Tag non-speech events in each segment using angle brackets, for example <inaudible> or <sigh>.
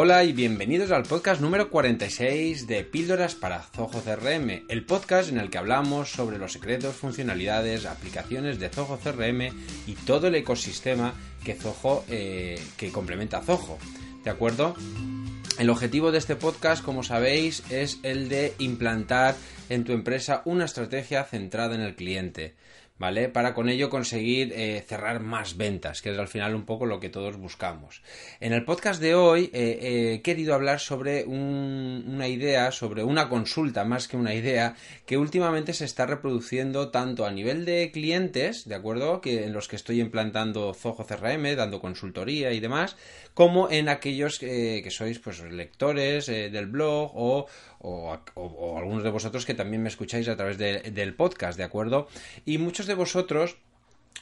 Hola y bienvenidos al podcast número 46 de Píldoras para Zoho CRM, el podcast en el que hablamos sobre los secretos, funcionalidades, aplicaciones de Zoho CRM y todo el ecosistema que Zoho eh, que complementa a Zoho. ¿De acuerdo? El objetivo de este podcast, como sabéis, es el de implantar en tu empresa una estrategia centrada en el cliente. ¿Vale? Para con ello conseguir eh, cerrar más ventas, que es al final un poco lo que todos buscamos. En el podcast de hoy eh, he querido hablar sobre una idea, sobre una consulta más que una idea, que últimamente se está reproduciendo tanto a nivel de clientes, ¿de acuerdo? Que en los que estoy implantando Zoho CRM, dando consultoría y demás, como en aquellos eh, que sois pues lectores del blog o, algunos de vosotros que también me escucháis a través del podcast, ¿de acuerdo? Y muchos de vosotros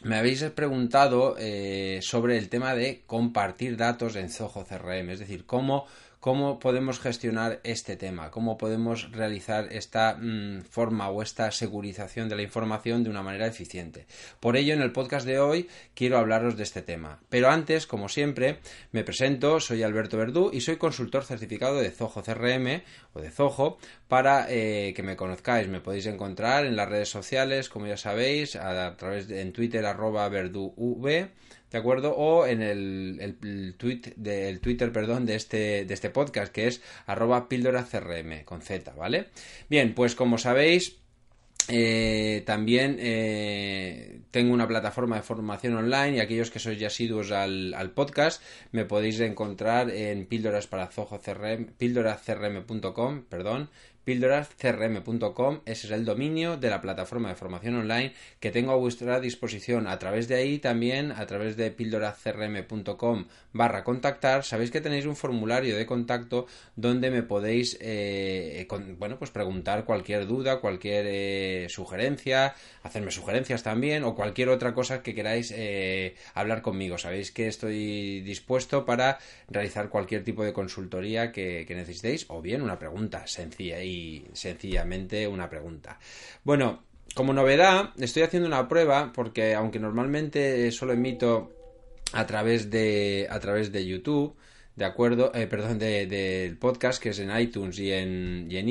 me habéis preguntado eh, sobre el tema de compartir datos en Zoho CRM, es decir, cómo cómo podemos gestionar este tema, cómo podemos realizar esta mm, forma o esta segurización de la información de una manera eficiente. Por ello, en el podcast de hoy quiero hablaros de este tema. Pero antes, como siempre, me presento, soy Alberto Verdú y soy consultor certificado de Zoho CRM o de Zoho. Para eh, que me conozcáis, me podéis encontrar en las redes sociales, como ya sabéis, a, través de en Twitter arroba verduv ¿de acuerdo? O en el, el, tweet del Twitter, perdón, de este, de este podcast, que es arroba píldora CRM, con Z, ¿vale? Bien, pues como sabéis, eh, también eh, tengo una plataforma de formación online y aquellos que sois ya asiduos al, podcast me podéis encontrar en píldoras para CRM, perdón, píldorascrm.com, ese es el dominio de la plataforma de formación online que tengo a vuestra disposición. A través de ahí también, a través de píldorascrm.com barra contactar, sabéis que tenéis un formulario de contacto donde me podéis eh, bueno, pues preguntar cualquier duda, cualquier eh, sugerencia, hacerme sugerencias también o cualquier otra cosa que queráis eh, hablar conmigo. Sabéis que estoy dispuesto para realizar cualquier tipo de consultoría que necesitéis o bien una pregunta sencilla y sencillamente una pregunta. Bueno, como novedad, estoy haciendo una prueba porque aunque normalmente solo emito a través de, a través de YouTube, de acuerdo, eh, perdón, del de, podcast que es en iTunes y en y en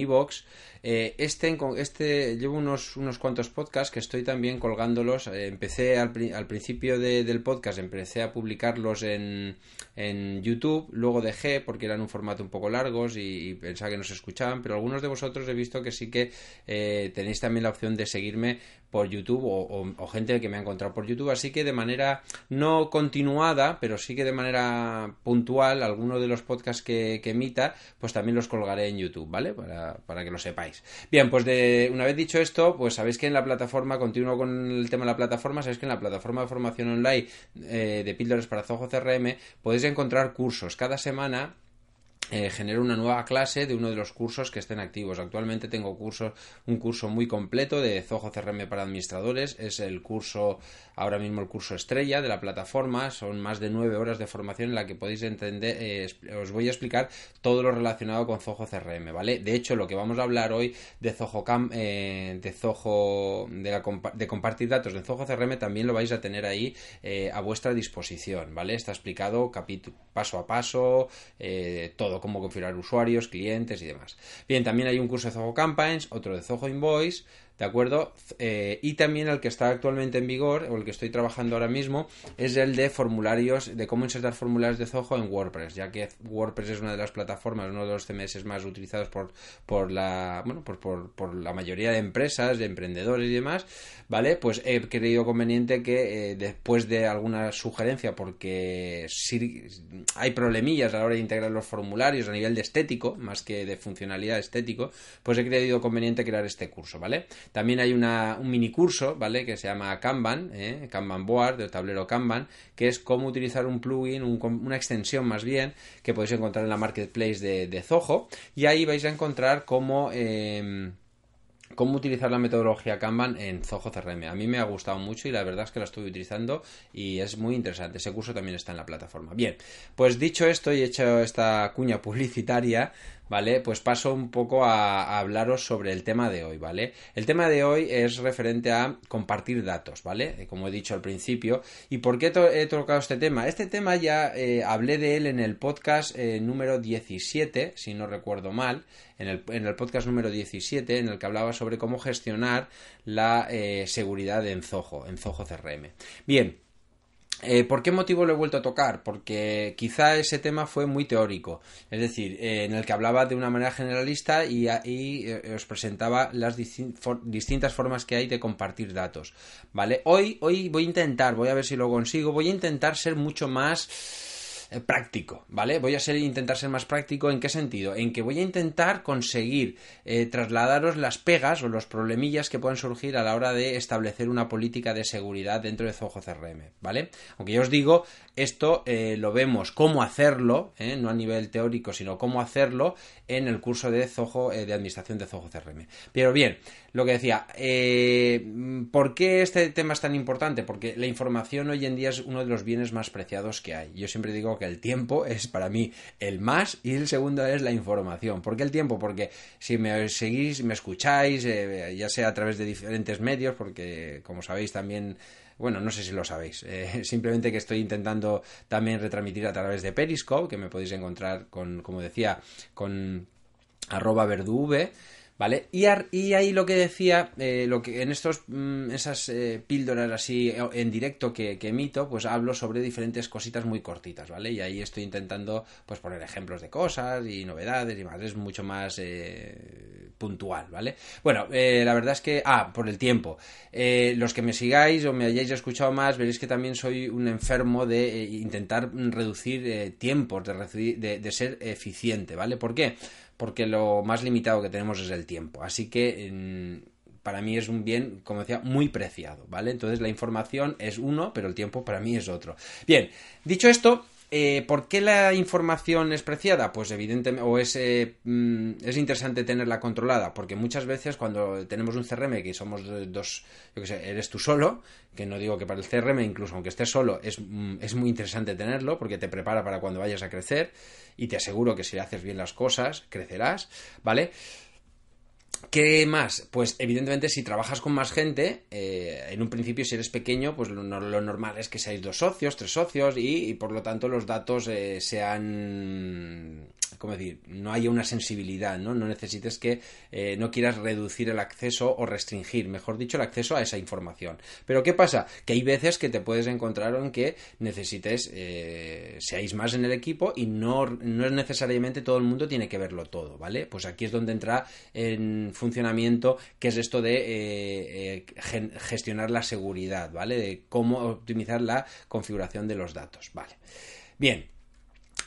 eh, este, este llevo unos, unos cuantos podcasts que estoy también colgándolos. Eh, empecé al, al principio del podcast, empecé a publicarlos en, en, YouTube, luego dejé porque eran un formato un poco largos y, pensaba que no se escuchaban, pero algunos de vosotros he visto que sí que eh, tenéis también la opción de seguirme por YouTube o, gente que me ha encontrado por YouTube, así que de manera no continuada, pero sí que de manera puntual, algunos de los podcasts que, emita, pues también los colgaré en YouTube, ¿vale? Para, para que lo sepáis. Bien, pues de, una vez dicho esto, pues sabéis que en la plataforma, continúo con el tema de la plataforma, sabéis que en la plataforma de formación online eh, de Píldoras para Zoho CRM podéis encontrar cursos. Cada semana eh, genero una nueva clase de uno de los cursos que estén activos. Actualmente tengo cursos, un curso muy completo de Zoho CRM para administradores. Es el curso, ahora mismo el curso estrella de la plataforma. Son más de nueve horas de formación en la que podéis entender, eh, os voy a explicar todo lo relacionado con Zoho CRM, ¿vale? De hecho, lo que vamos a hablar hoy de Zoho Cam, eh, de de, compartir datos de Zoho CRM también lo vais a tener ahí a vuestra disposición, ¿vale? Está explicado paso a paso, todo cómo configurar usuarios, clientes y demás. Bien, también hay un curso de Zoho Campaigns, otro de Zoho Invoice, ¿De acuerdo? Eh, y también el que está actualmente en vigor, o el que estoy trabajando ahora mismo, es el de formularios, de cómo insertar formularios de Zoho en WordPress, ya que WordPress es una de las plataformas, uno de los CMS más utilizados por, por la, bueno, por, por, la mayoría de empresas, de emprendedores y demás, ¿vale? Pues he creído conveniente que eh, después de alguna sugerencia, porque si hay problemillas a la hora de integrar los formularios a nivel de estético, más que de funcionalidad estético, pues he creído conveniente crear este curso, ¿vale? También hay una, un mini curso, ¿vale? Que se llama Kanban, ¿eh? Kanban Board, del tablero Kanban, que es cómo utilizar un plugin, una extensión más bien, que podéis encontrar en la marketplace de, de Zoho. Y ahí vais a encontrar cómo... Eh, cómo utilizar la metodología Kanban en Zoho CRM. A mí me ha gustado mucho y la verdad es que la estoy utilizando y es muy interesante. Ese curso también está en la plataforma. Bien, pues dicho esto y hecho esta cuña publicitaria, ¿vale? Pues paso un poco a, hablaros sobre el tema de hoy, ¿vale? El tema de hoy es referente a compartir datos, ¿vale? Eh, como he dicho al principio. ¿Y por qué he tocado este tema? Este tema ya eh, hablé de él en el podcast eh, número 17, si no recuerdo mal, en el, en el, podcast número 17, en el que hablaba sobre cómo gestionar la seguridad en Zoho, en Zoho CRM. Bien, eh, ¿Por qué motivo lo he vuelto a tocar? Porque quizá ese tema fue muy teórico, es decir, eh, en el que hablaba de una manera generalista y, eh, os presentaba las distintas formas que hay de compartir datos. ¿Vale? Hoy, hoy voy a intentar, voy a ver si lo consigo, voy a intentar ser mucho más práctico, ¿vale? Voy a ser, intentar ser más práctico. ¿En qué sentido? En que voy a intentar conseguir eh, trasladaros las pegas o los problemillas que puedan surgir a la hora de establecer una política de seguridad dentro de Zoho CRM, ¿vale? Aunque yo os digo, esto eh, lo vemos cómo hacerlo, no a nivel teórico, sino cómo hacerlo en el curso de Zoho, de administración de Zoho CRM. Pero bien, lo que decía, ¿por qué este tema es tan importante? Porque la información hoy en día es uno de los bienes más preciados que hay. Yo siempre digo que el tiempo es para mí el más y el segundo es la información. ¿Por qué el tiempo? Porque si me seguís, me escucháis, eh, ya sea a través de diferentes medios, porque como sabéis también bueno, no sé si lo sabéis, eh, <laughs> simplemente que estoy intentando también retransmitir a través de Periscope, que me podéis encontrar con, como decía, con arroba verduv, ¿Vale? Y, ahí lo que decía, eh, lo que en estos, mm, esas eh, píldoras así eh, en directo que, emito, pues hablo sobre diferentes cositas muy cortitas, ¿vale? Y ahí estoy intentando, pues poner ejemplos de cosas y novedades y más, es mucho más puntual, ¿vale? Bueno, la verdad es que, ah, por el tiempo, los que me sigáis o me hayáis escuchado más, veréis que también soy un enfermo de intentar reducir tiempos, de, de ser eficiente, ¿vale? ¿Por qué? Porque lo más limitado que tenemos es el tiempo. Así que para mí es un bien, como decía, muy preciado, ¿vale? Entonces la información es uno, pero el tiempo para mí es otro. Bien, dicho esto, eh, ¿Por qué la información es preciada? Pues evidentemente, o es, eh, mm, es interesante tenerla controlada, porque muchas veces cuando tenemos un CRM que somos dos, yo que sé, eres tú solo, que no digo que para el CRM, incluso aunque estés solo, es, mm, es muy interesante tenerlo, porque te prepara para cuando vayas a crecer, y te aseguro que si haces bien las cosas, crecerás, ¿vale? ¿Qué más? Pues evidentemente si trabajas con más gente, eh, en un principio si eres pequeño, pues lo, normal es que seáis dos socios, tres socios y, por lo tanto los datos eh, sean ¿cómo decir? No haya una sensibilidad, ¿no? No necesites que eh, no quieras reducir el acceso o restringir, mejor dicho, el acceso a esa información. Pero ¿qué pasa? Que hay veces que te puedes encontrar en que necesites, eh, seáis más en el equipo y no, no es necesariamente todo el mundo tiene que verlo todo, ¿vale? Pues aquí es donde entra en funcionamiento que es esto de eh, gestionar la seguridad, ¿vale? De cómo optimizar la configuración de los datos, ¿vale? Bien,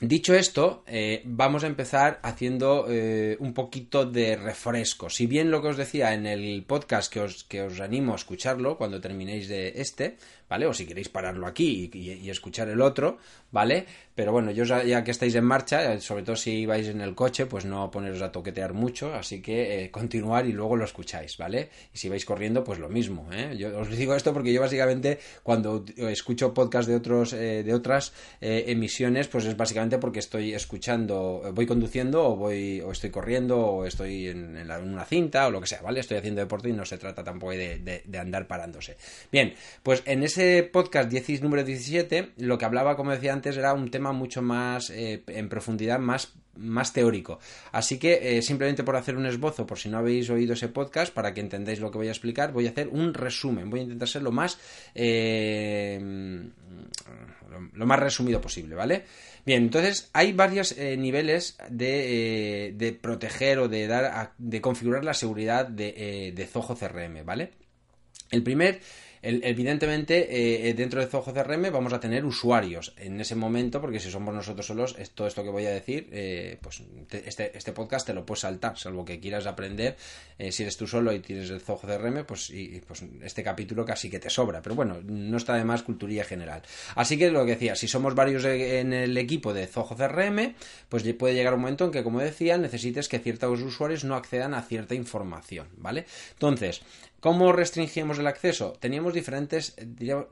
Dicho esto, eh, vamos a empezar haciendo eh, un poquito de refresco. Si bien lo que os decía en el podcast que os, que os animo a escucharlo cuando terminéis de este, ¿vale? O si queréis pararlo aquí y, escuchar el otro, ¿vale? Pero bueno, yo ya, que estáis en marcha, sobre todo si vais en el coche, pues no poneros a toquetear mucho, así que eh, continuar y luego lo escucháis, ¿vale? Y si vais corriendo, pues lo mismo, ¿eh? Yo os digo esto porque yo básicamente cuando escucho podcast de otros eh, de otras eh, emisiones, pues es básicamente porque estoy escuchando, voy conduciendo o voy o estoy corriendo o estoy en, una cinta o lo que sea, ¿vale? Estoy haciendo deporte y no se trata tampoco de, de andar parándose. Bien, pues en ese podcast 10, número 17, lo que hablaba, como decía antes, era un tema mucho más eh, en profundidad, más, más teórico. Así que, eh, simplemente por hacer un esbozo, por si no habéis oído ese podcast, para que entendáis lo que voy a explicar, voy a hacer un resumen. Voy a intentar ser lo más. Eh, lo más resumido posible, ¿vale? Bien, entonces hay varios niveles de, de, proteger o de dar de configurar la seguridad de, de Zoho CRM, ¿vale? El primer evidentemente, eh, dentro de Zoho CRM vamos a tener usuarios en ese momento, porque si somos nosotros solos, todo esto que voy a decir, eh, pues este, este, podcast te lo puedes saltar, salvo que quieras aprender. Eh, si eres tú solo y tienes el Zoho CRM, pues, pues este capítulo casi que te sobra. Pero bueno, no está de más culturilla general. Así que lo que decía, si somos varios en el equipo de Zoho CRM, pues puede llegar un momento en que, como decía, necesites que ciertos usuarios no accedan a cierta información, ¿vale? Entonces, ¿Cómo restringimos el acceso? Teníamos diferentes,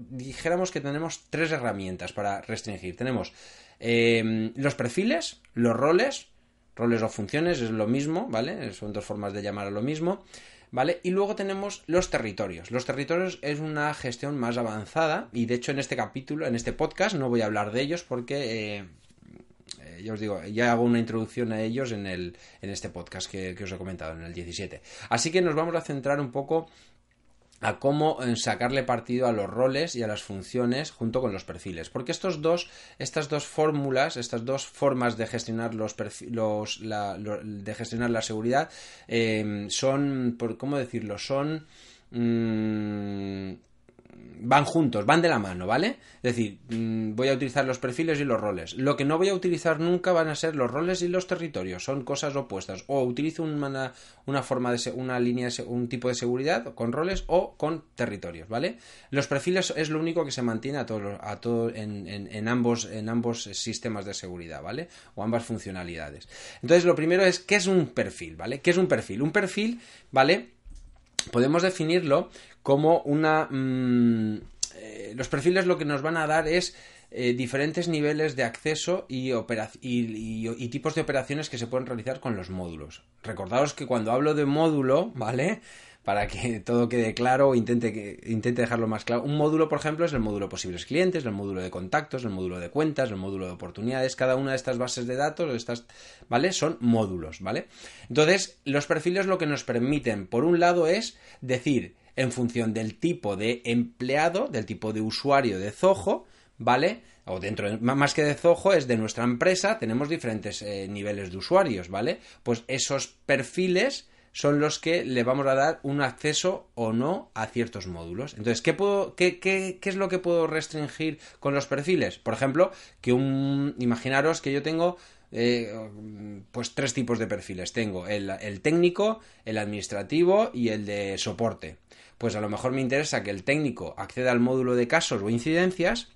dijéramos que tenemos tres herramientas para restringir. Tenemos em, los perfiles, los roles, roles o funciones, es lo mismo, ¿vale? Son dos formas de llamar a lo mismo. ¿Vale? Y luego tenemos los territorios. Los territorios es una gestión más avanzada y de hecho en este capítulo, en este podcast, no voy a hablar de ellos porque, eh, eh, ya os digo, ya hago una introducción a ellos en, el, en este podcast que, os he comentado, en el 17. Así que nos vamos a centrar un poco a cómo eh, sacarle partido a los roles y a las funciones junto con los perfiles. Porque estos dos, estas dos fórmulas, estas dos formas de gestionar los, los la, de gestionar la seguridad eh, son, por cómo decirlo, son mmm, van juntos, van de la mano, ¿vale? Es decir, mm, voy a utilizar los perfiles y los roles. Lo que no voy a utilizar nunca van a ser los roles y los territorios, son cosas opuestas. O utilizo una, una forma de una línea, un tipo de seguridad con roles o con territorios, ¿vale? Los perfiles es lo único que se mantiene a todos a todo en, en, ambos en ambos sistemas de seguridad, ¿vale? O ambas funcionalidades. Entonces, lo primero es qué es un perfil, ¿vale? ¿Qué es un perfil? Un perfil, ¿vale? Podemos definirlo como una... Mm, eh, los perfiles lo que nos van a dar es eh, diferentes niveles de acceso y, y, tipos de operaciones que se pueden realizar con los módulos. Recordaos que cuando hablo de módulo, ¿vale? Para que <laughs> todo quede claro, intente, intente dejarlo más claro. Un módulo, por ejemplo, es el módulo posibles clientes, el módulo de contactos, el módulo de cuentas, el módulo de oportunidades. Cada una de estas bases de datos, estas, ¿vale? Son módulos, ¿vale? Entonces, los perfiles lo que nos permiten, por un lado, es decir, en función del tipo de empleado, del tipo de usuario de Zoho, ¿vale? O dentro, más que de Zoho, es de nuestra empresa, tenemos diferentes eh, niveles de usuarios, ¿vale? Pues esos perfiles son los que le vamos a dar un acceso o no a ciertos módulos. Entonces, ¿qué, puedo, qué, qué, es lo que puedo restringir con los perfiles? Por ejemplo, que un. Imaginaros que yo tengo eh, pues tres tipos de perfiles. Tengo el, el, técnico, el administrativo y el de soporte. Pues a lo mejor me interesa que el técnico acceda al módulo de casos o incidencias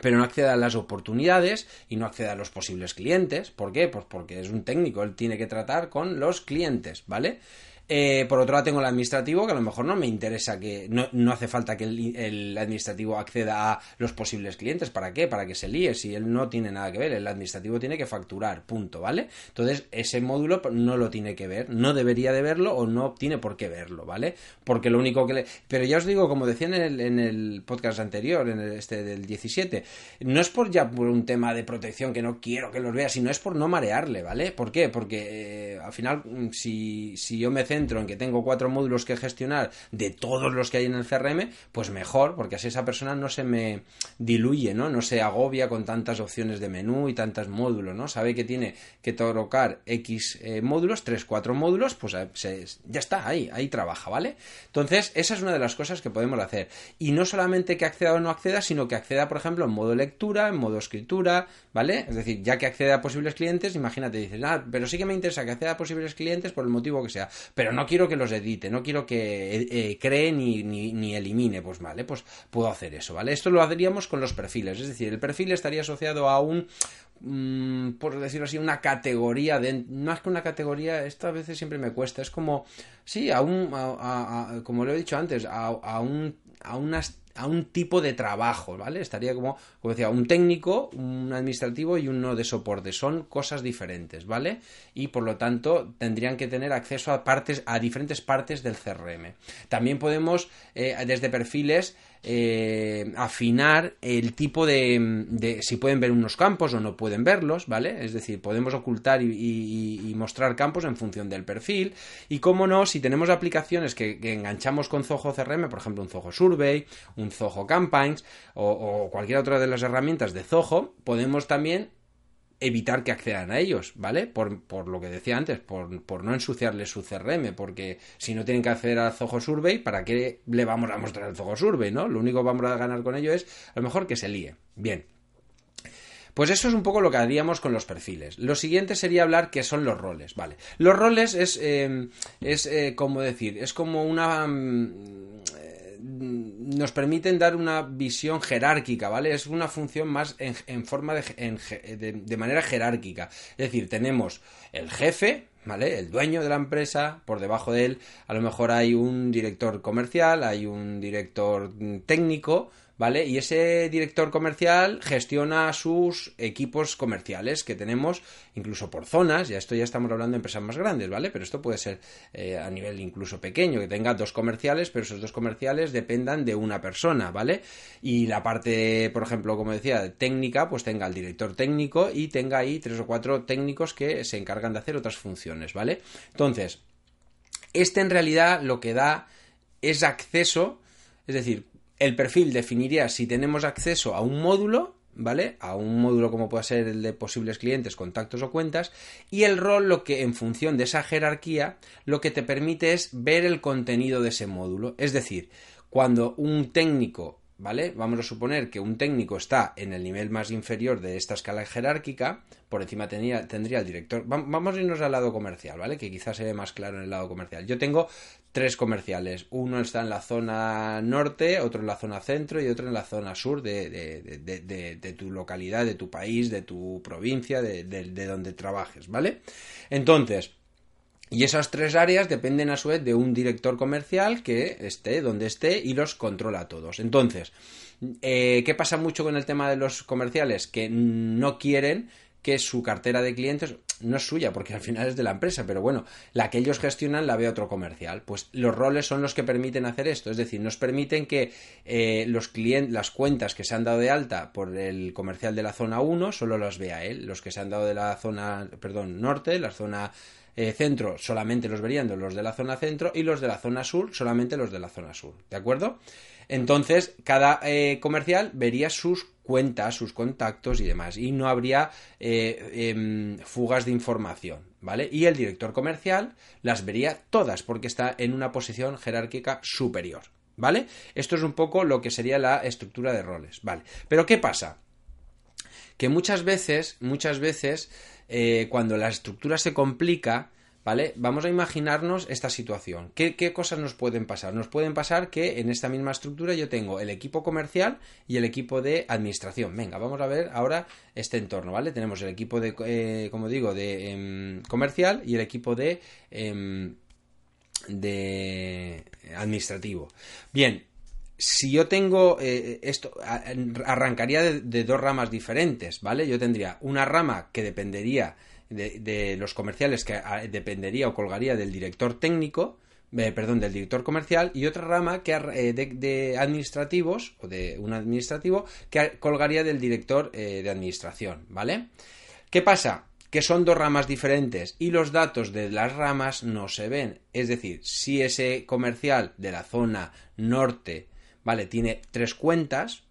pero no acceda a las oportunidades y no acceda a los posibles clientes. ¿Por qué? Pues porque es un técnico, él tiene que tratar con los clientes, ¿vale? Eh, por otro lado tengo el administrativo, que a lo mejor no me interesa que no, hace falta que el, administrativo acceda a los posibles clientes. ¿Para qué? Para que se líe, si él no tiene nada que ver. El administrativo tiene que facturar, punto, ¿vale? Entonces ese módulo no lo tiene que ver, no debería de verlo o no tiene por qué verlo, ¿vale? Porque lo único que le... Pero ya os digo, como decía en el, en el podcast anterior, en el, este del 17, no es por ya por un tema de protección que no quiero que los vea, sino es por no marearle, ¿vale? ¿Por qué? Porque eh, al final, si, si yo me en que tengo cuatro módulos que gestionar de todos los que hay en el CRM, pues mejor, porque así esa persona no se me diluye, ¿no? No se agobia con tantas opciones de menú y tantos módulos, ¿no? Sabe que tiene que tocar X eh, módulos, tres, cuatro módulos, pues eh, ya está, ahí, ahí trabaja, ¿vale? Entonces, esa es una de las cosas que podemos hacer. Y no solamente que acceda o no acceda, sino que acceda, por ejemplo, en modo lectura, en modo escritura, ¿vale? Es decir, ya que accede a posibles clientes, imagínate, dices, ah, pero sí que me interesa que acceda a posibles clientes por el motivo que sea, no quiero que los edite, no quiero que eh, eh, cree ni, ni, elimine, pues vale, pues puedo hacer eso, ¿vale? Esto lo haríamos con los perfiles, es decir, el perfil estaría asociado a un mm, por decirlo así, una categoría, de, más que una categoría, esto a veces siempre me cuesta, es como, sí, a un, como lo he dicho antes, a un, a unas a un tipo de trabajo, ¿vale? Estaría como, como decía, un técnico, un administrativo y uno de soporte. Son cosas diferentes, ¿vale? Y por lo tanto tendrían que tener acceso a partes, a diferentes partes del CRM. También podemos, eh, desde perfiles, eh, afinar el tipo de, si pueden ver unos campos o no pueden verlos, ¿vale? Es decir, podemos ocultar y, mostrar campos en función del perfil. Y cómo no, si tenemos aplicaciones que, enganchamos con Zoho CRM, por ejemplo, un Zoho Survey, un Zoho Campaigns o, o cualquier otra de las herramientas de Zoho, podemos también evitar que accedan a ellos, ¿vale? Por, por lo que decía antes, por, por, no ensuciarles su CRM, porque si no tienen que acceder al Zoho Survey, ¿para qué le vamos a mostrar el Zoho Survey, no? Lo único que vamos a ganar con ello es a lo mejor que se líe. Bien. Pues eso es un poco lo que haríamos con los perfiles. Lo siguiente sería hablar qué son los roles, ¿vale? Los roles es, eh, es eh, como decir, es como una... Mm, nos permiten dar una visión jerárquica, ¿vale? Es una función más en, forma de, de, manera jerárquica. Es decir, tenemos el jefe, ¿vale? El dueño de la empresa, por debajo de él, a lo mejor hay un director comercial, hay un director técnico, ¿vale? Y ese director comercial gestiona sus equipos comerciales que tenemos incluso por zonas, ya esto ya estamos hablando de empresas más grandes, ¿vale? Pero esto puede ser eh, a nivel incluso pequeño, que tenga dos comerciales, pero esos dos comerciales dependan de una persona, ¿vale? Y la parte, por ejemplo, como decía, técnica, pues tenga el director técnico y tenga ahí tres o cuatro técnicos que se encargan de hacer otras funciones, ¿vale? Entonces, este en realidad lo que da es acceso, es decir, el perfil definiría si tenemos acceso a un módulo, ¿vale? A un módulo como puede ser el de posibles clientes, contactos o cuentas, y el rol lo que en función de esa jerarquía lo que te permite es ver el contenido de ese módulo, es decir, cuando un técnico ¿vale? Vamos a suponer que un técnico está en el nivel más inferior de esta escala jerárquica, por encima tendría, tendría el director. Vamos a irnos al lado comercial, ¿vale? Que quizás se ve más claro en el lado comercial. Yo tengo tres comerciales. Uno está en la zona norte, otro en la zona centro y otro en la zona sur de, de tu localidad, de tu país, de tu provincia, de, donde trabajes, ¿vale? Entonces, y esas tres áreas dependen a su vez de un director comercial que esté donde esté y los controla a todos. Entonces, eh, ¿qué pasa mucho con el tema de los comerciales? Que no quieren que su cartera de clientes no es suya, porque al final es de la empresa, pero bueno, la que ellos gestionan la ve otro comercial. Pues los roles son los que permiten hacer esto, es decir, nos permiten que eh, los clientes, las cuentas que se han dado de alta por el comercial de la zona 1 solo las vea él, los que se han dado de la zona, perdón, norte, la zona eh, centro solamente los verían los de la zona centro y los de la zona sur solamente los de la zona sur. ¿De acuerdo? Entonces, cada eh, comercial vería sus cuentas, sus contactos y demás. Y no habría eh, em, fugas de información. ¿Vale? Y el director comercial las vería todas porque está en una posición jerárquica superior. ¿Vale? Esto es un poco lo que sería la estructura de roles. ¿Vale? Pero ¿qué pasa? Que muchas veces, muchas veces, eh, cuando la estructura se complica, ¿vale? Vamos a imaginarnos esta situación. ¿Qué, cosas nos pueden pasar? Nos pueden pasar que en esta misma estructura yo tengo el equipo comercial y el equipo de administración. Venga, vamos a ver ahora este entorno, ¿vale? Tenemos el equipo de, eh, como digo, de em, comercial y el equipo de, em, de administrativo. Bien, si yo tengo eh, esto, arrancaría de, dos ramas diferentes, ¿vale? Yo tendría una rama que dependería de, los comerciales, que ah, dependería o colgaría del director técnico, eh, perdón, del director comercial, y otra rama que eh, de, administrativos, o de un administrativo, que colgaría del director de administración, ¿vale? ¿Qué pasa? que son dos ramas diferentes y los datos de las ramas no se ven. Es decir, si ese comercial de la zona norte ¿vale? Tiene tres cuentas.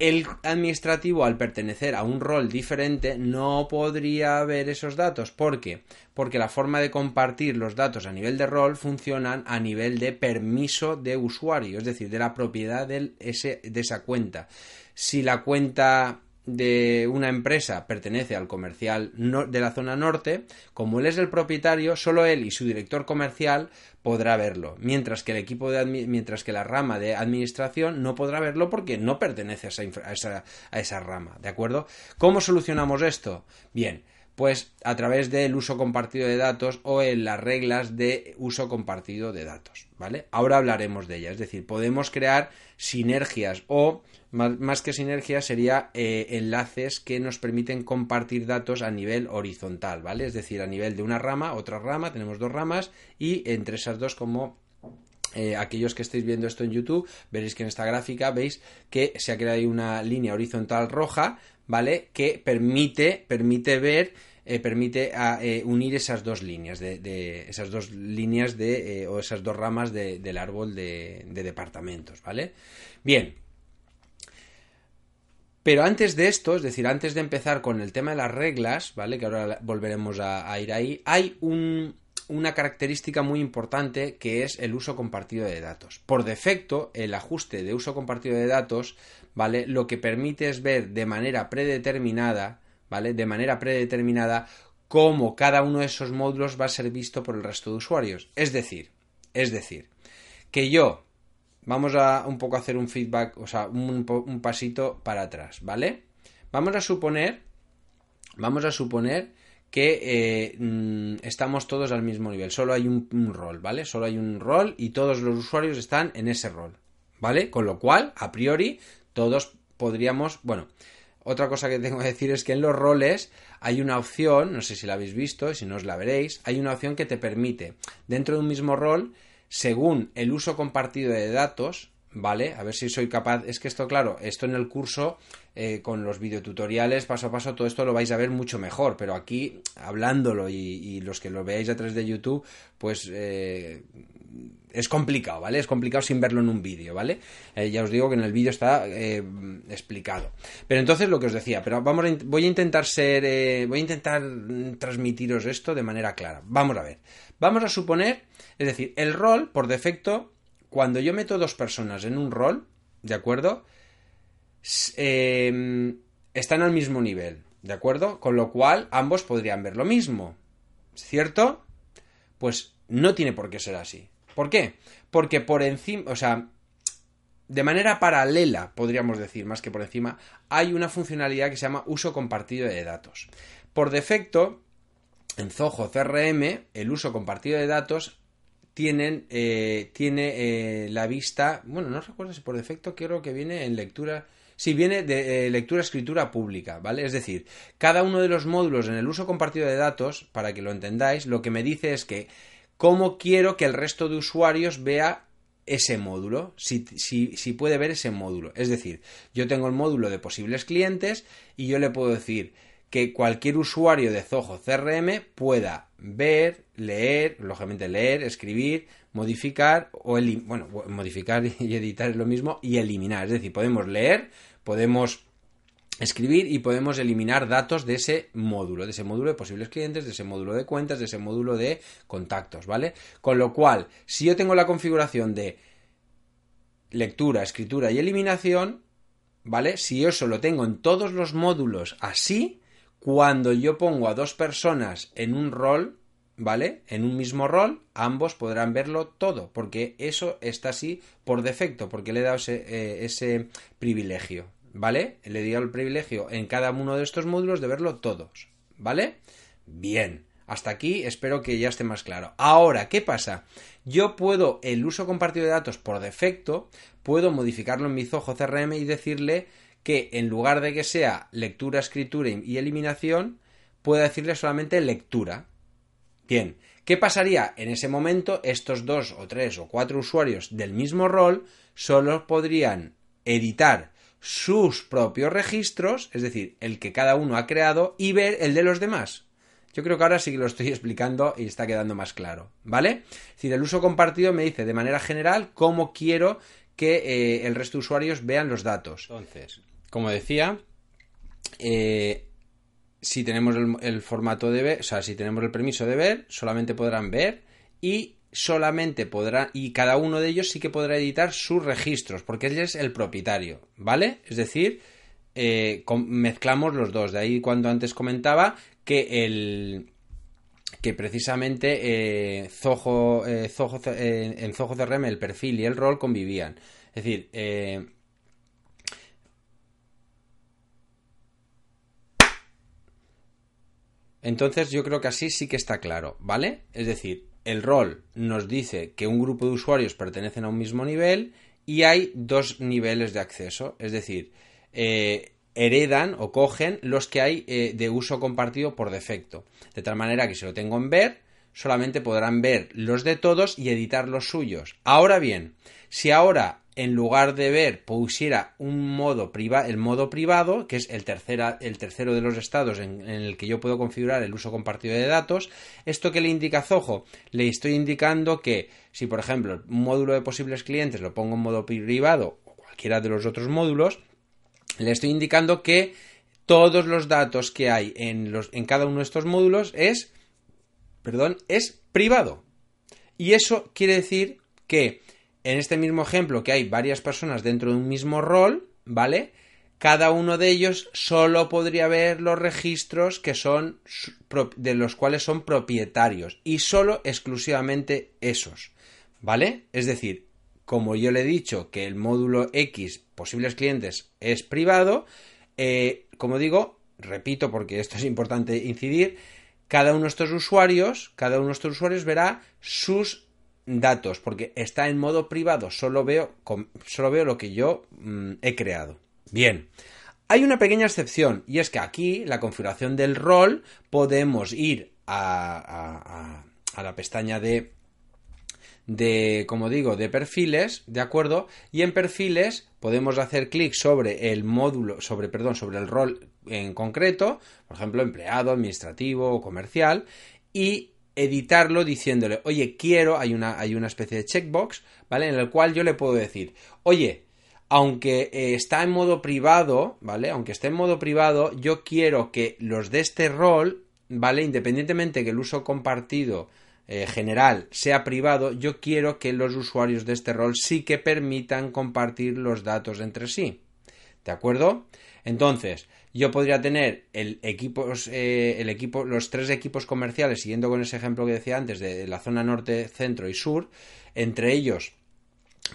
El administrativo, al pertenecer a un rol diferente, no podría ver esos datos. ¿Por qué? Porque la forma de compartir los datos a nivel de rol funcionan a nivel de permiso de usuario, es decir, de la propiedad de, ese, de esa cuenta. Si la cuenta de una empresa pertenece al comercial de la zona norte, como él es el propietario, solo él y su director comercial podrá verlo, mientras que el equipo de mientras que la rama de administración no podrá verlo porque no pertenece a esa, a esa rama, ¿de acuerdo? ¿Cómo solucionamos esto? Bien, pues a través del uso compartido de datos o en las reglas de uso compartido de datos, ¿vale? Ahora hablaremos de ellas, es decir, podemos crear sinergias o más, que sinergias sería eh, enlaces que nos permiten compartir datos a nivel horizontal, ¿vale? Es decir, a nivel de una rama, otra rama, tenemos dos ramas y entre esas dos como eh, aquellos que estéis viendo esto en YouTube, veréis que en esta gráfica veis que se ha creado una línea horizontal roja, ¿vale? Que permite, permite ver, eh, permite eh, unir esas dos líneas de, esas dos líneas de o esas dos ramas del árbol de, departamentos, ¿vale? Bien. Pero antes de esto, es decir, antes de empezar con el tema de las reglas, ¿vale? Que ahora volveremos a ir ahí, hay un, una característica muy importante que es el uso compartido de datos. Por defecto, el ajuste de uso compartido de datos, ¿vale? Lo que permite es ver de manera predeterminada, ¿vale? De manera predeterminada cómo cada uno de esos módulos va a ser visto por el resto de usuarios. Es decir, es decir, que yo vamos a un poco hacer un feedback, o sea, un, un pasito para atrás, ¿vale? Vamos a suponer, vamos a suponer que eh, mm, estamos todos al mismo nivel. Solo hay un, rol, ¿vale? Solo hay un rol y todos los usuarios están en ese rol, ¿vale? Con lo cual, a priori, todos podríamos, bueno, otra cosa que tengo que decir es que en los roles hay una opción, no sé si la habéis visto, si no os la veréis, hay una opción que te permite, dentro de un mismo rol, según el uso compartido de datos, ¿vale? A ver si soy capaz. Es que esto, claro, esto en el curso, eh, con los videotutoriales, paso a paso, todo esto lo vais a ver mucho mejor, pero aquí, hablándolo y, los que lo veáis a través de YouTube, pues eh, es complicado, ¿vale? Es complicado sin verlo en un vídeo, ¿vale? Eh, ya os digo que en el vídeo está explicado. Pero entonces lo que os decía, pero vamos a, voy a intentar ser, voy a intentar transmitiros esto de manera clara. Vamos a ver. Vamos a suponer, es decir, el rol por defecto cuando yo meto dos personas en un rol, ¿de acuerdo? Em, están al mismo nivel, ¿de acuerdo? Con lo cual ambos podrían ver lo mismo, ¿cierto? Pues no tiene por qué ser así. ¿Por qué? Porque por encima, o sea, de manera paralela, podríamos decir, más que por encima, hay una funcionalidad que se llama uso compartido de datos. Por defecto, en Zoho CRM, el uso compartido de datos eh, tiene eh, la vista, bueno, no recuerdo si por defecto creo que viene en lectura, si viene de eh, lectura escritura pública, ¿vale? Es decir, cada uno de los módulos en el uso compartido de datos, para que lo entendáis, lo que me dice es que cómo quiero que el resto de usuarios vea ese módulo, si, si, si, puede ver ese módulo. Es decir, yo tengo el módulo de posibles clientes y yo le puedo decir, que cualquier usuario de Zoho CRM pueda ver, leer, lógicamente leer, escribir, modificar o bueno, modificar <laughs> y editar es lo mismo y eliminar, es decir, podemos leer, podemos escribir y podemos eliminar datos de ese módulo, de ese módulo de posibles clientes, de ese módulo de cuentas, de ese módulo de contactos, ¿vale? Con lo cual, si yo tengo la configuración de lectura, escritura y eliminación, ¿vale? Si yo eso lo tengo en todos los módulos así, cuando yo pongo a dos personas en un rol, ¿vale? En un mismo rol, ambos podrán verlo todo, porque eso está así por defecto, porque le he dado ese, eh, ese privilegio, ¿vale? Le he dado el privilegio en cada uno de estos módulos de verlo todos, ¿vale? Bien. Hasta aquí espero que ya esté más claro. Ahora, ¿qué pasa? Yo puedo, el uso compartido de datos por defecto, puedo modificarlo en mi Zoho CRM y decirle que en lugar de que sea lectura, escritura y eliminación, pueda decirle solamente lectura. Bien, ¿qué pasaría? En ese momento, estos dos o tres o cuatro usuarios del mismo rol solo podrían editar sus propios registros, es decir, el que cada uno ha creado, y ver el de los demás. Yo creo que ahora sí que lo estoy <laughs> explicando y está quedando más claro, ¿vale? Es decir, el uso compartido me dice de manera general cómo quiero que eh, el resto de usuarios vean los datos. Entonces, como decía, eh, si tenemos el, formato de ver, o sea, si tenemos el permiso de ver, solamente podrán ver y solamente podrán, y cada uno de ellos sí que podrá editar sus registros, porque él es el propietario, ¿vale? Es decir, eh, mezclamos los dos. De ahí cuando antes comentaba que el que precisamente eh, Zoho, Zoho en Zoho CRM el perfil y el rol convivían. Es decir, Entonces yo creo que así sí que está claro, ¿vale? Es decir, el rol nos dice que un grupo de usuarios pertenecen a un mismo nivel y hay dos niveles de acceso, es decir, eh, heredan o cogen los que hay eh, de uso compartido por defecto, de tal manera que si lo tengo en ver, solamente podrán ver los de todos y editar los suyos. Ahora bien, si ahora en lugar de ver pusiera un modo privado, el modo privado, que es el, tercera, el tercero de los estados en, el que yo puedo configurar el uso compartido de datos, esto que le indica Zoho, le estoy indicando que si por ejemplo un módulo de posibles clientes lo pongo en modo privado o cualquiera de los otros módulos, le estoy indicando que todos los datos que hay en, los, en cada uno de estos módulos es, perdón, es privado. Y eso quiere decir que en este mismo ejemplo que hay varias personas dentro de un mismo rol, ¿vale? Cada uno de ellos solo podría ver los registros que son de los cuales son propietarios y solo exclusivamente esos, ¿vale? Es decir, como yo le he dicho que el módulo X posibles clientes es privado, eh, como digo, repito porque esto es importante incidir, cada uno de estos usuarios, cada uno de estos usuarios verá sus datos, porque está en modo privado, solo veo, solo veo lo que yo mm, he creado. Bien, hay una pequeña excepción, y es que aquí, la configuración del rol, podemos ir a, a la pestaña de de, como digo, de perfiles, ¿de acuerdo? Y en perfiles podemos hacer clic sobre el módulo, sobre, perdón, sobre el rol en concreto, por ejemplo, empleado, administrativo o comercial, y editarlo diciéndole, oye, quiero, hay una, hay una especie de checkbox, ¿vale? En el cual yo le puedo decir, oye, aunque eh, está en modo privado, ¿vale? Aunque esté en modo privado, yo quiero que los de este rol, ¿vale? Independientemente que el uso compartido eh, general sea privado, yo quiero que los usuarios de este rol sí que permitan compartir los datos entre sí. ¿De acuerdo? Entonces, yo podría tener el equipos, eh, el equipo, los tres equipos comerciales, siguiendo con ese ejemplo que decía antes, de la zona norte, centro y sur, entre ellos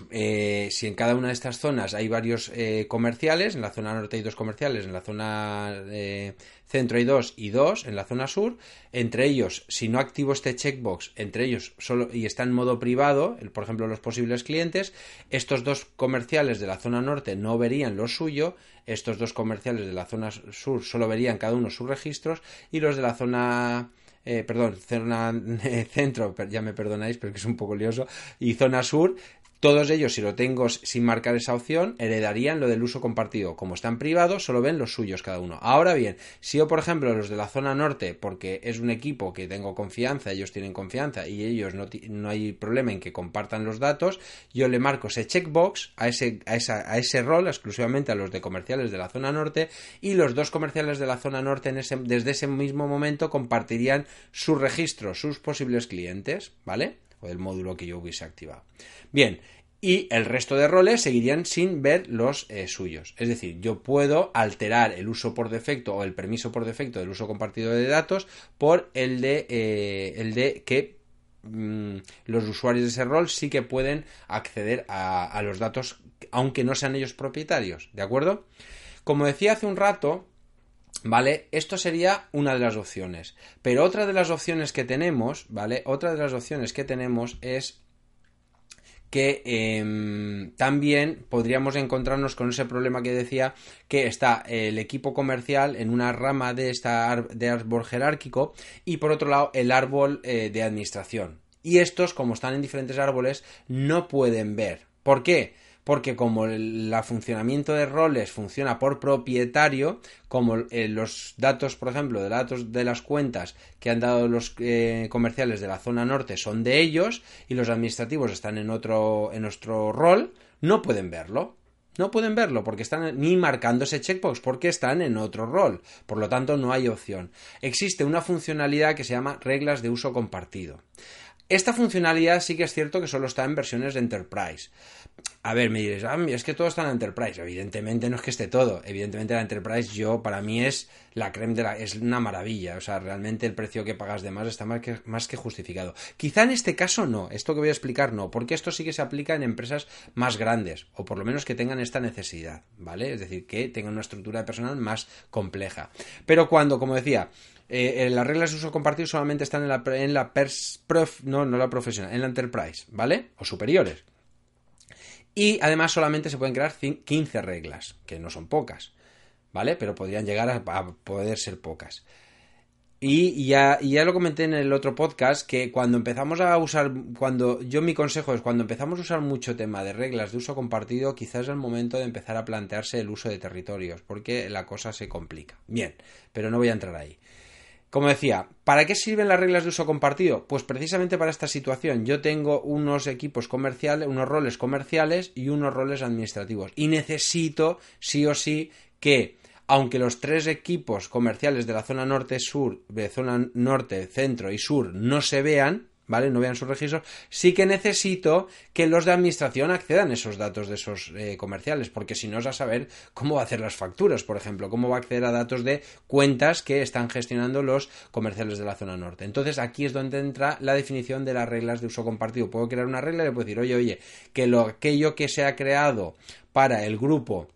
eh, si en cada una de estas zonas hay varios eh, comerciales, en la zona norte hay dos comerciales, en la zona eh, centro hay dos y dos, en la zona sur, entre ellos, si no activo este checkbox, entre ellos solo y está en modo privado, por ejemplo, los posibles clientes, estos dos comerciales de la zona norte no verían lo suyo, estos dos comerciales de la zona sur solo verían cada uno sus registros y los de la zona perdón, zona <laughs> centro, ya me perdonáis, pero que es un poco lioso, y zona sur todos ellos, si lo tengo sin marcar esa opción, heredarían lo del uso compartido. Como están privados, solo ven los suyos cada uno. Ahora bien, si yo, por ejemplo, los de la zona norte, porque es un equipo que tengo confianza, ellos tienen confianza y ellos no, no hay problema en que compartan los datos, yo le marco ese checkbox a ese, a, a ese rol exclusivamente a los de comerciales de la zona norte y los dos comerciales de la zona norte en ese, desde ese mismo momento compartirían sus registros, sus posibles clientes, ¿vale? O del módulo que yo hubiese activado. Bien, y el resto de roles seguirían sin ver los eh, suyos. Es decir, yo puedo alterar el uso por defecto o el permiso por defecto del uso compartido de datos por el de, eh, el de que mm, los usuarios de ese rol sí que pueden acceder a los datos aunque no sean ellos propietarios. ¿De acuerdo? Como decía hace un rato, ¿Vale? Esto sería una de las opciones. Pero otra de las opciones que tenemos, ¿vale? Otra de las opciones que tenemos es que em, también podríamos encontrarnos con ese problema que decía que está el equipo comercial en una rama de esta de árbol jerárquico y por otro lado el árbol eh, de administración. Y estos, como están en diferentes árboles, no pueden ver. ¿Por qué? Porque como el funcionamiento de roles funciona por propietario, como eh, los datos, por ejemplo, de datos de las cuentas que han dado los eh, comerciales de la zona norte son de ellos y los administrativos están en otro en nuestro rol, no pueden verlo. No pueden verlo porque están ni marcando ese checkbox porque están en otro rol. Por lo tanto, no hay opción. Existe una funcionalidad que se llama reglas de uso compartido. Esta funcionalidad sí que es cierto que solo está en versiones de Enterprise. A ver, me diréis, ah, es que todo está en Enterprise. Evidentemente no es que esté todo. Evidentemente la Enterprise yo, para mí es la creme de la... es una maravilla. O sea, realmente el precio que pagas de más está más que, justificado. Quizá en este caso no. Esto que voy a explicar no. Porque esto sí que se aplica en empresas más grandes. O por lo menos que tengan esta necesidad. ¿Vale? Es decir, que tengan una estructura de personal más compleja. Pero cuando, como decía, eh, las reglas de uso compartido solamente están en la, la no, no la profesional, en la enterprise, ¿vale? O superiores. Y además solamente se pueden crear 15 reglas, que no son pocas, ¿vale? Pero podrían llegar a, poder ser pocas. Y ya, ya, lo comenté en el otro podcast que cuando empezamos a usar, cuando yo mi consejo es cuando empezamos a usar mucho tema de reglas de uso compartido, quizás es el momento de empezar a plantearse el uso de territorios, porque la cosa se complica. Bien, pero no voy a entrar ahí. Como decía, ¿para qué sirven las reglas de uso compartido? Pues precisamente para esta situación. Yo tengo unos equipos comerciales, unos roles comerciales y unos roles administrativos. Y necesito, sí o sí, que aunque los tres equipos comerciales de la zona norte-sur, de zona norte, centro y sur no se vean, ¿vale? No vean sus registros, sí que necesito que los de administración accedan a esos datos de esos eh, comerciales, porque si no es a saber cómo va a hacer las facturas, por ejemplo, cómo va a acceder a datos de cuentas que están gestionando los comerciales de la zona norte. Entonces aquí es donde entra la definición de las reglas de uso compartido. Puedo crear una regla y le puedo decir, oye, oye, que lo, aquello que se ha creado para el grupo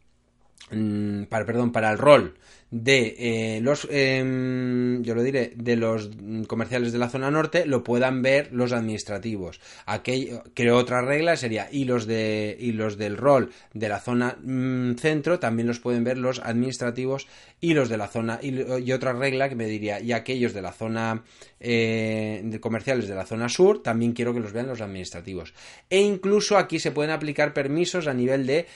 mm, para, perdón, para el rol de eh, los em, yo lo diré de los comerciales de la zona norte lo puedan ver los administrativos. Aquello creo otra regla sería y los de y los del rol de la zona mm, centro también los pueden ver los administrativos y los de la zona y, otra regla que me diría y aquellos de la zona eh, de comerciales de la zona sur también quiero que los vean los administrativos. E incluso aquí se pueden aplicar permisos a nivel de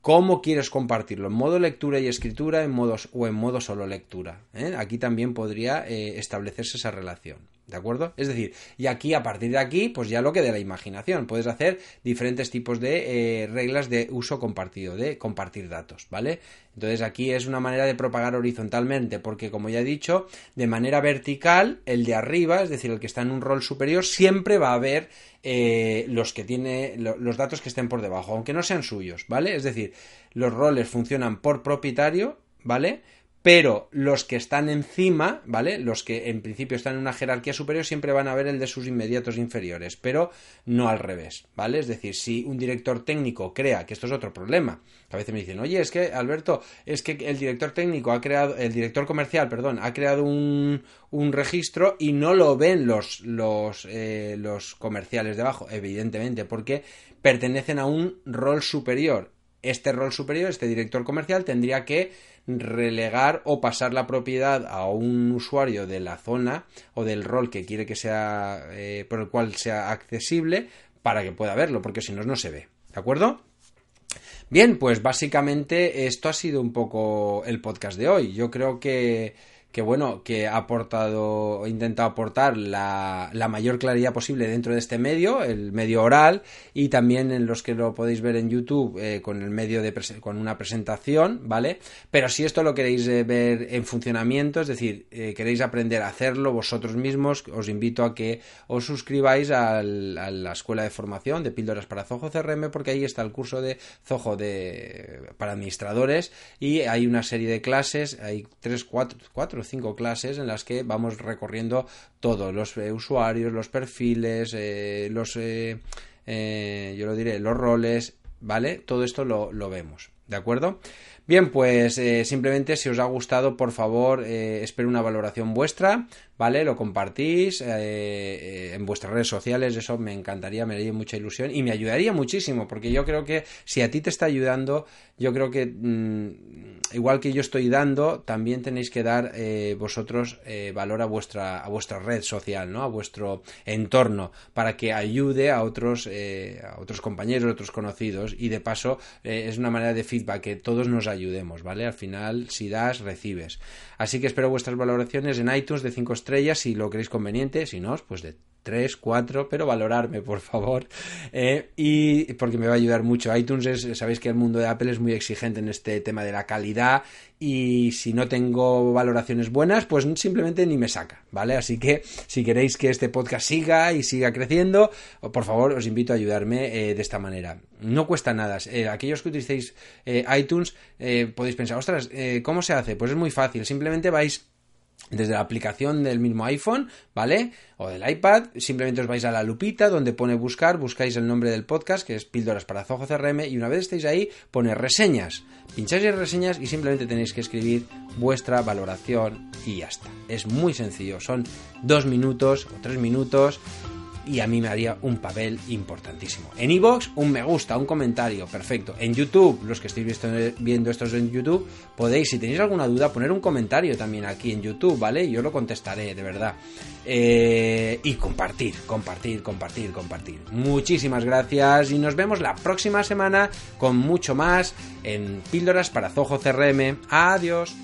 cómo quieres compartirlo, en modo lectura y escritura en modos, o en modo solo lectura. ¿eh? Aquí también podría eh, establecerse esa relación. ¿De acuerdo? Es decir, y aquí, a partir de aquí, pues ya lo que de la imaginación. Puedes hacer diferentes tipos de eh, reglas de uso compartido, de compartir datos, ¿vale? Entonces aquí es una manera de propagar horizontalmente, porque como ya he dicho, de manera vertical, el de arriba, es decir, el que está en un rol superior, siempre va a ver eh, los que tiene, los datos que estén por debajo, aunque no sean suyos, ¿vale? Es decir, los roles funcionan por propietario, ¿vale? Pero los que están encima, ¿vale? Los que en principio están en una jerarquía superior siempre van a ver el de sus inmediatos inferiores, pero no al revés, ¿vale? Es decir, si un director técnico crea, que esto es otro problema, a veces me dicen, oye, es que Alberto, es que el director técnico ha creado, el director comercial, perdón, ha creado un, un registro y no lo ven los, los, eh, los comerciales debajo, evidentemente, porque pertenecen a un rol superior. Este rol superior, este director comercial, tendría que relegar o pasar la propiedad a un usuario de la zona o del rol que quiere que sea eh, por el cual sea accesible para que pueda verlo, porque si no, no se ve. ¿De acuerdo? Bien, pues básicamente esto ha sido un poco el podcast de hoy. Yo creo que que bueno, que ha aportado, intentado aportar la, la, mayor claridad posible dentro de este medio, el medio oral, y también en los que lo podéis ver en YouTube eh, con el medio de con una presentación, ¿vale? Pero si esto lo queréis eh, ver en funcionamiento, es decir, eh, queréis aprender a hacerlo vosotros mismos, os invito a que os suscribáis a la escuela de formación de píldoras para Zoho CRM, porque ahí está el curso de Zoho de, para administradores y hay una serie de clases, hay tres, cuatro, cuatro cinco clases en las que vamos recorriendo todos los eh, usuarios, los perfiles, eh, los, eh, yo lo diré, los roles, ¿vale? Todo esto lo, lo vemos, ¿de acuerdo? Bien, pues simplemente si os ha gustado, por favor, espero una valoración vuestra, ¿vale? Lo compartís en vuestras redes sociales, eso me encantaría, me haría mucha ilusión y me ayudaría muchísimo, porque yo creo que si a ti te está ayudando, yo creo que mm, igual que yo estoy dando, también tenéis que dar eh, vosotros eh, valor a vuestra, a vuestra red social, ¿no? A vuestro entorno, para que ayude a otros, eh, a otros compañeros, a otros conocidos, y de paso es una manera de feedback, que todos nos ayudemos, ¿vale? Al final, si das, recibes. Así que espero vuestras valoraciones en iTunes de 5 estrellas, si lo queréis conveniente, si no, pues de 3, 4, pero valorarme, por favor. Eh, y porque me va a ayudar mucho. iTunes es, sabéis que el mundo de Apple es muy exigente en este tema de la calidad y si no tengo valoraciones buenas, pues simplemente ni me saca, ¿vale? Así que si queréis que este podcast siga y siga creciendo, por favor os invito a ayudarme eh, de esta manera. No cuesta nada. Eh, aquellos que utilicéis iTunes podéis pensar, ostras, ¿cómo se hace? Pues es muy fácil. Simplemente vais desde la aplicación del mismo iPhone, ¿vale? O del iPad, simplemente os vais a la lupita donde pone buscar, buscáis el nombre del podcast, que es Píldoras para Zoho CRM, y una vez estéis ahí, pone reseñas. Pincháis en reseñas y simplemente tenéis que escribir vuestra valoración y ya está. Es muy sencillo, son dos minutos o tres minutos y a mí me haría un papel importantísimo. En iVoox, un me gusta, un comentario, perfecto. En YouTube, los que estéis viendo estos en YouTube, podéis, si tenéis alguna duda, poner un comentario también aquí en YouTube, ¿vale? Yo lo contestaré, de verdad. Eh, y compartir, compartir, compartir, compartir. Muchísimas gracias y nos vemos la próxima semana con mucho más en Píldoras para Zoho CRM. Adiós.